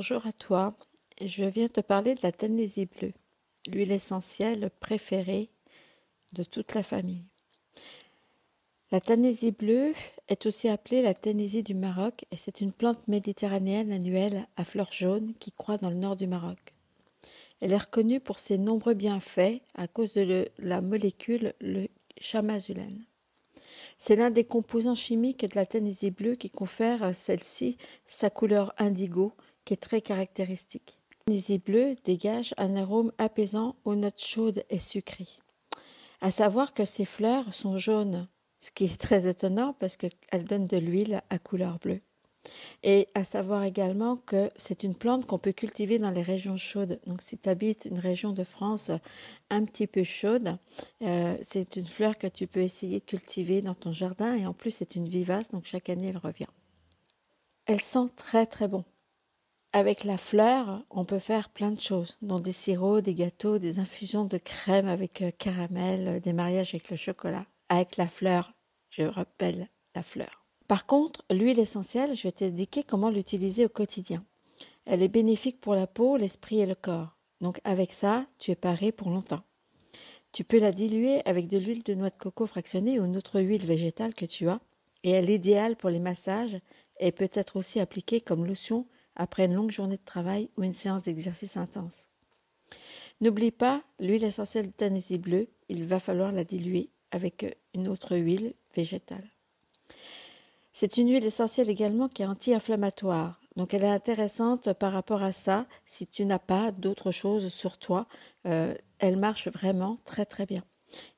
Bonjour à toi, je viens te parler de la Tanésie bleue, l'huile essentielle préférée de toute la famille. La Tanésie bleue est aussi appelée la Tanésie du Maroc et c'est une plante méditerranéenne annuelle à fleurs jaunes qui croît dans le nord du Maroc. Elle est reconnue pour ses nombreux bienfaits à cause de la molécule le chamazulène. C'est l'un des composants chimiques de la Tanésie bleue qui confère à celle-ci sa couleur indigo qui est très caractéristique. La Tanésie bleue dégage un arôme apaisant aux notes chaudes et sucrées. À savoir que ses fleurs sont jaunes, ce qui est très étonnant parce qu'elles donnent de l'huile à couleur bleue. Et à savoir également que c'est une plante qu'on peut cultiver dans les régions chaudes. Donc si tu habites une région de France un petit peu chaude, euh, c'est une fleur que tu peux essayer de cultiver dans ton jardin et en plus c'est une vivace, donc chaque année elle revient. Elle sent très très bon. Avec la fleur, on peut faire plein de choses, dont des sirops, des gâteaux, des infusions de crème avec euh, caramel, des mariages avec le chocolat. Avec la fleur, je rappelle la fleur. Par contre, l'huile essentielle, je vais t'indiquer comment l'utiliser au quotidien. Elle est bénéfique pour la peau, l'esprit et le corps. Donc avec ça, tu es paré pour longtemps. Tu peux la diluer avec de l'huile de noix de coco fractionnée ou une autre huile végétale que tu as. Et elle est idéale pour les massages et peut être aussi appliquée comme lotion après une longue journée de travail ou une séance d'exercice intense. N'oublie pas l'huile essentielle de Tanésie bleue, il va falloir la diluer avec une autre huile végétale. C'est une huile essentielle également qui est anti-inflammatoire. Donc elle est intéressante par rapport à ça. Si tu n'as pas d'autre chose sur toi, euh, elle marche vraiment très très bien.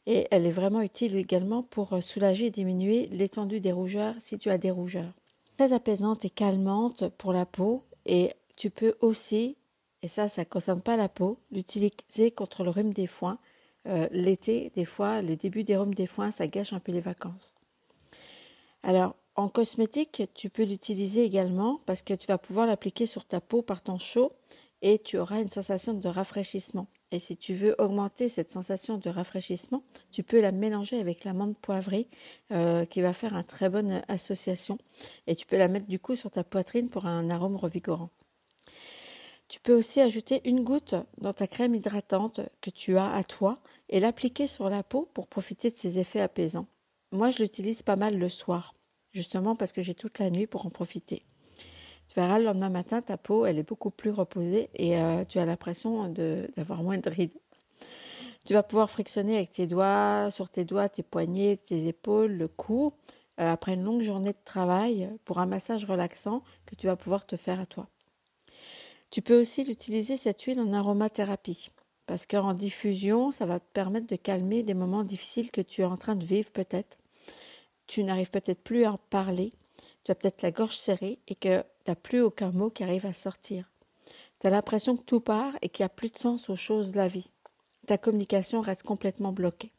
Et elle est vraiment utile également pour euh, soulager et diminuer l'étendue des rougeurs si tu as des rougeurs. Très apaisante et calmante pour la peau. Et tu peux aussi, et ça, ça ne concerne pas la peau, l'utiliser contre le rhume des foins. Euh, l'été, des fois, le début des rhumes des foins, ça gâche un peu les vacances. Alors, en cosmétique, tu peux l'utiliser également parce que tu vas pouvoir l'appliquer sur ta peau par temps chaud et tu auras une sensation de rafraîchissement. Et si tu veux augmenter cette sensation de rafraîchissement, tu peux la mélanger avec l'amande poivrée euh, qui va faire une très bonne association. Et tu peux la mettre du coup sur ta poitrine pour un arôme revigorant. Tu peux aussi ajouter une goutte dans ta crème hydratante que tu as à toi et l'appliquer sur la peau pour profiter de ses effets apaisants. Moi, je l'utilise pas mal le soir justement parce que j'ai toute la nuit pour en profiter. Tu verras, le lendemain matin, ta peau, elle est beaucoup plus reposée et euh, tu as l'impression d'avoir moins de rides. Tu vas pouvoir frictionner avec tes doigts, sur tes doigts, tes poignets, tes épaules, le cou, euh, après une longue journée de travail, pour un massage relaxant que tu vas pouvoir te faire à toi. Tu peux aussi l'utiliser, cette huile, en aromathérapie. Parce qu'en diffusion, ça va te permettre de calmer des moments difficiles que tu es en train de vivre peut-être tu n'arrives peut-être plus à en parler, tu as peut-être la gorge serrée et que tu n'as plus aucun mot qui arrive à sortir. Tu as l'impression que tout part et qu'il n'y a plus de sens aux choses de la vie. Ta communication reste complètement bloquée.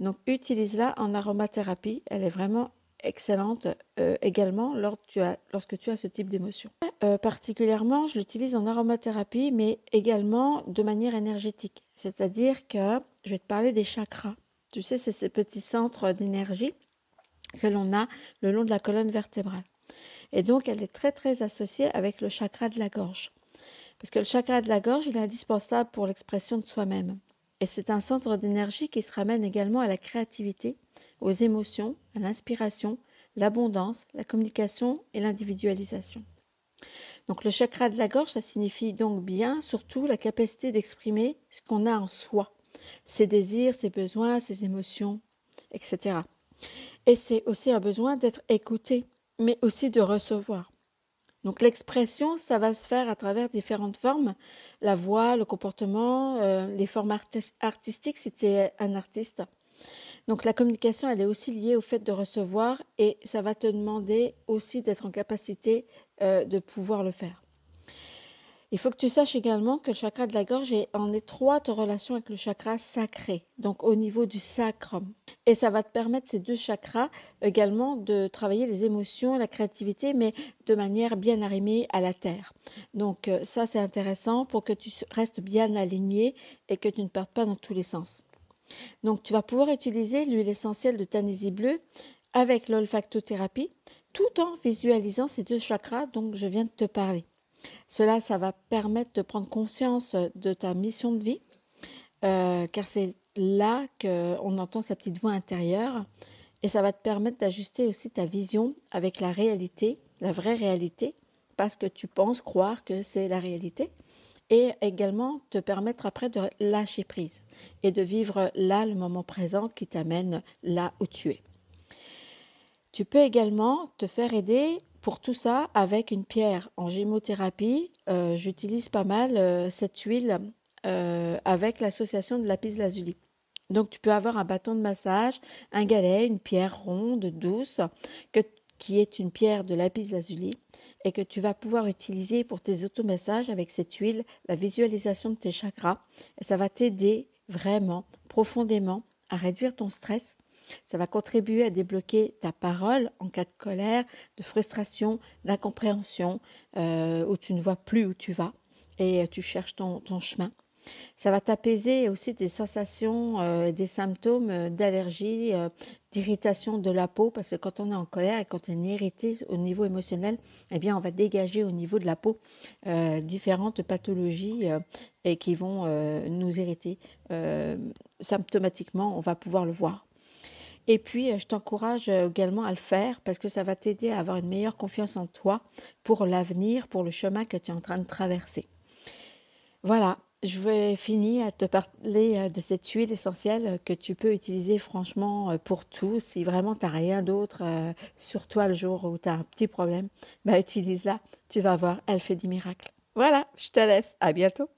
Donc utilise-la en aromathérapie, elle est vraiment excellente euh, également lorsque tu as ce type d'émotion. Euh, particulièrement, je l'utilise en aromathérapie, mais également de manière énergétique. C'est-à-dire que je vais te parler des chakras. Tu sais, c'est ces petits centres d'énergie que l'on a le long de la colonne vertébrale. Et donc, elle est très, très associée avec le chakra de la gorge. Parce que le chakra de la gorge, il est indispensable pour l'expression de soi-même. Et c'est un centre d'énergie qui se ramène également à la créativité, aux émotions, à l'inspiration, l'abondance, la communication et l'individualisation. Donc le chakra de la gorge, ça signifie donc bien surtout la capacité d'exprimer ce qu'on a en soi, ses désirs, ses besoins, ses émotions, etc. Et c'est aussi un besoin d'être écouté, mais aussi de recevoir. Donc l'expression, ça va se faire à travers différentes formes, la voix, le comportement, euh, les formes artistiques si tu es un artiste. Donc la communication, elle est aussi liée au fait de recevoir et ça va te demander aussi d'être en capacité euh, de pouvoir le faire. Il faut que tu saches également que le chakra de la gorge est en étroite relation avec le chakra sacré, donc au niveau du sacrum. Et ça va te permettre, ces deux chakras, également de travailler les émotions, la créativité, mais de manière bien arrimée à la terre. Donc euh, ça, c'est intéressant pour que tu restes bien aligné et que tu ne perdes pas dans tous les sens. Donc tu vas pouvoir utiliser l'huile essentielle de Tanésie bleue avec l'olfactothérapie tout en visualisant ces deux chakras dont je viens de te parler. Cela, ça va permettre de prendre conscience de ta mission de vie, euh, car c'est là qu'on entend sa petite voix intérieure, et ça va te permettre d'ajuster aussi ta vision avec la réalité, la vraie réalité, parce que tu penses croire que c'est la réalité, et également te permettre après de lâcher prise et de vivre là le moment présent qui t'amène là où tu es. Tu peux également te faire aider pour tout ça avec une pierre. En gémothérapie, euh, j'utilise pas mal euh, cette huile euh, avec l'association de lapis lazuli. Donc tu peux avoir un bâton de massage, un galet, une pierre ronde, douce, qui est une pierre de lapis lazuli et que tu vas pouvoir utiliser pour tes automassages avec cette huile, la visualisation de tes chakras. Et ça va t'aider vraiment profondément à réduire ton stress. Ça va contribuer à débloquer ta parole en cas de colère, de frustration, d'incompréhension, euh, où tu ne vois plus où tu vas et tu cherches ton chemin. Ça va t'apaiser aussi des sensations, euh, des symptômes euh, d'allergie, euh, d'irritation de la peau, parce que quand on est en colère et quand on est irrité au niveau émotionnel, eh bien, on va dégager au niveau de la peau différentes pathologies et qui vont nous irriter. symptomatiquement, on va pouvoir le voir. Et puis, je t'encourage également à le faire parce que ça va t'aider à avoir une meilleure confiance en toi pour l'avenir, pour le chemin que tu es en train de traverser. Voilà, je vais finir à te parler euh, de cette huile essentielle que tu peux utiliser franchement euh, pour tout. Si vraiment tu n'as rien d'autre euh, sur toi le jour où tu as un petit problème, bah utilise-la. Tu vas voir, elle fait des miracles. Voilà, je te laisse. À bientôt.